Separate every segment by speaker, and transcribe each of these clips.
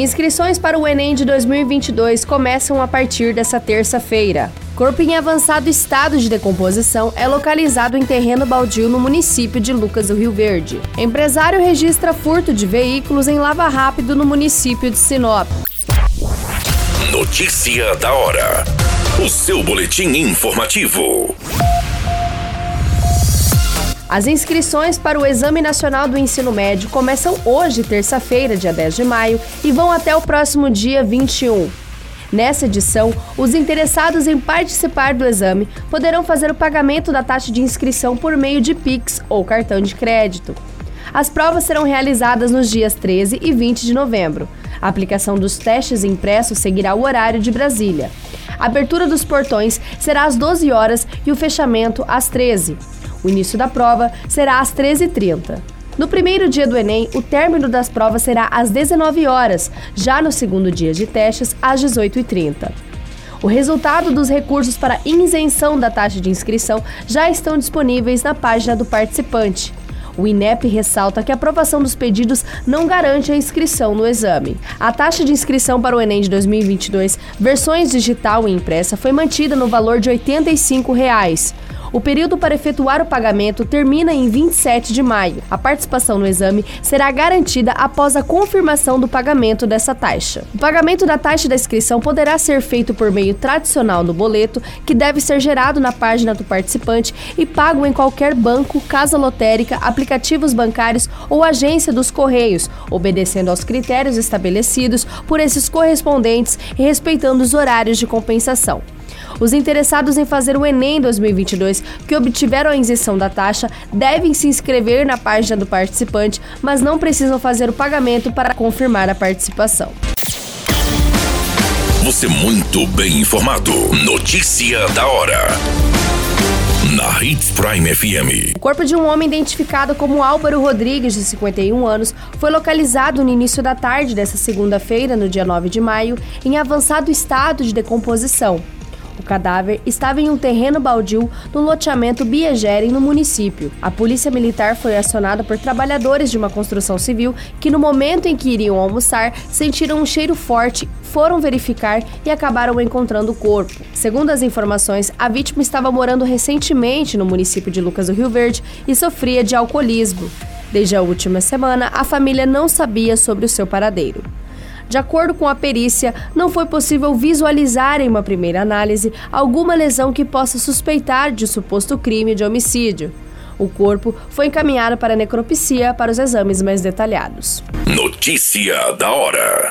Speaker 1: Inscrições para o Enem de 2022 começam a partir dessa terça-feira. Corpo em avançado estado de decomposição é localizado em terreno baldio no município de Lucas do Rio Verde. Empresário registra furto de veículos em Lava Rápido no município de Sinop.
Speaker 2: Notícia da hora. O seu boletim informativo.
Speaker 1: As inscrições para o Exame Nacional do Ensino Médio começam hoje, terça-feira, dia 10 de maio, e vão até o próximo dia 21. Nessa edição, os interessados em participar do exame poderão fazer o pagamento da taxa de inscrição por meio de Pix ou cartão de crédito. As provas serão realizadas nos dias 13 e 20 de novembro. A aplicação dos testes impressos seguirá o horário de Brasília. A abertura dos portões será às 12 horas e o fechamento às 13. O início da prova será às 13h30. No primeiro dia do Enem, o término das provas será às 19 horas, já no segundo dia de testes, às 18h30. O resultado dos recursos para isenção da taxa de inscrição já estão disponíveis na página do participante. O INEP ressalta que a aprovação dos pedidos não garante a inscrição no exame. A taxa de inscrição para o Enem de 2022, versões digital e impressa, foi mantida no valor de 85 reais. O período para efetuar o pagamento termina em 27 de maio. A participação no exame será garantida após a confirmação do pagamento dessa taxa. O pagamento da taxa da inscrição poderá ser feito por meio tradicional no boleto, que deve ser gerado na página do participante e pago em qualquer banco, casa lotérica, aplicativos bancários ou agência dos Correios, obedecendo aos critérios estabelecidos por esses correspondentes e respeitando os horários de compensação. Os interessados em fazer o Enem 2022 que obtiveram a isenção da taxa devem se inscrever na página do participante, mas não precisam fazer o pagamento para confirmar a participação.
Speaker 2: Você muito bem informado. Notícia da hora. Na Hits Prime FM.
Speaker 1: O corpo de um homem identificado como Álvaro Rodrigues, de 51 anos, foi localizado no início da tarde dessa segunda-feira, no dia 9 de maio, em avançado estado de decomposição. O cadáver estava em um terreno baldio no loteamento Biegere, no município. A polícia militar foi acionada por trabalhadores de uma construção civil que, no momento em que iriam almoçar, sentiram um cheiro forte, foram verificar e acabaram encontrando o corpo. Segundo as informações, a vítima estava morando recentemente no município de Lucas do Rio Verde e sofria de alcoolismo. Desde a última semana, a família não sabia sobre o seu paradeiro. De acordo com a perícia, não foi possível visualizar em uma primeira análise alguma lesão que possa suspeitar de suposto crime de homicídio. O corpo foi encaminhado para necropsia para os exames mais detalhados.
Speaker 2: Notícia da hora.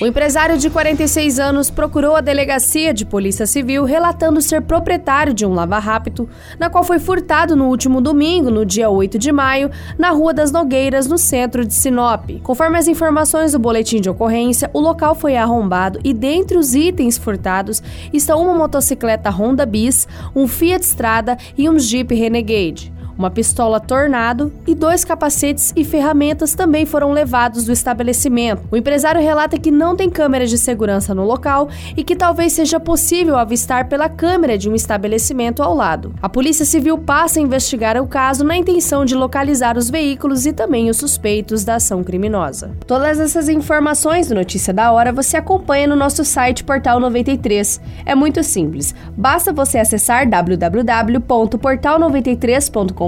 Speaker 1: O empresário de 46 anos procurou a delegacia de Polícia Civil relatando ser proprietário de um lava-rápido, na qual foi furtado no último domingo, no dia 8 de maio, na Rua das Nogueiras, no centro de Sinop. Conforme as informações do boletim de ocorrência, o local foi arrombado e dentre os itens furtados estão uma motocicleta Honda Bis, um Fiat Strada e um Jeep Renegade. Uma pistola Tornado e dois capacetes e ferramentas também foram levados do estabelecimento. O empresário relata que não tem câmeras de segurança no local e que talvez seja possível avistar pela câmera de um estabelecimento ao lado. A Polícia Civil passa a investigar o caso na intenção de localizar os veículos e também os suspeitos da ação criminosa. Todas essas informações do Notícia da Hora você acompanha no nosso site Portal 93. É muito simples. Basta você acessar www.portal93.com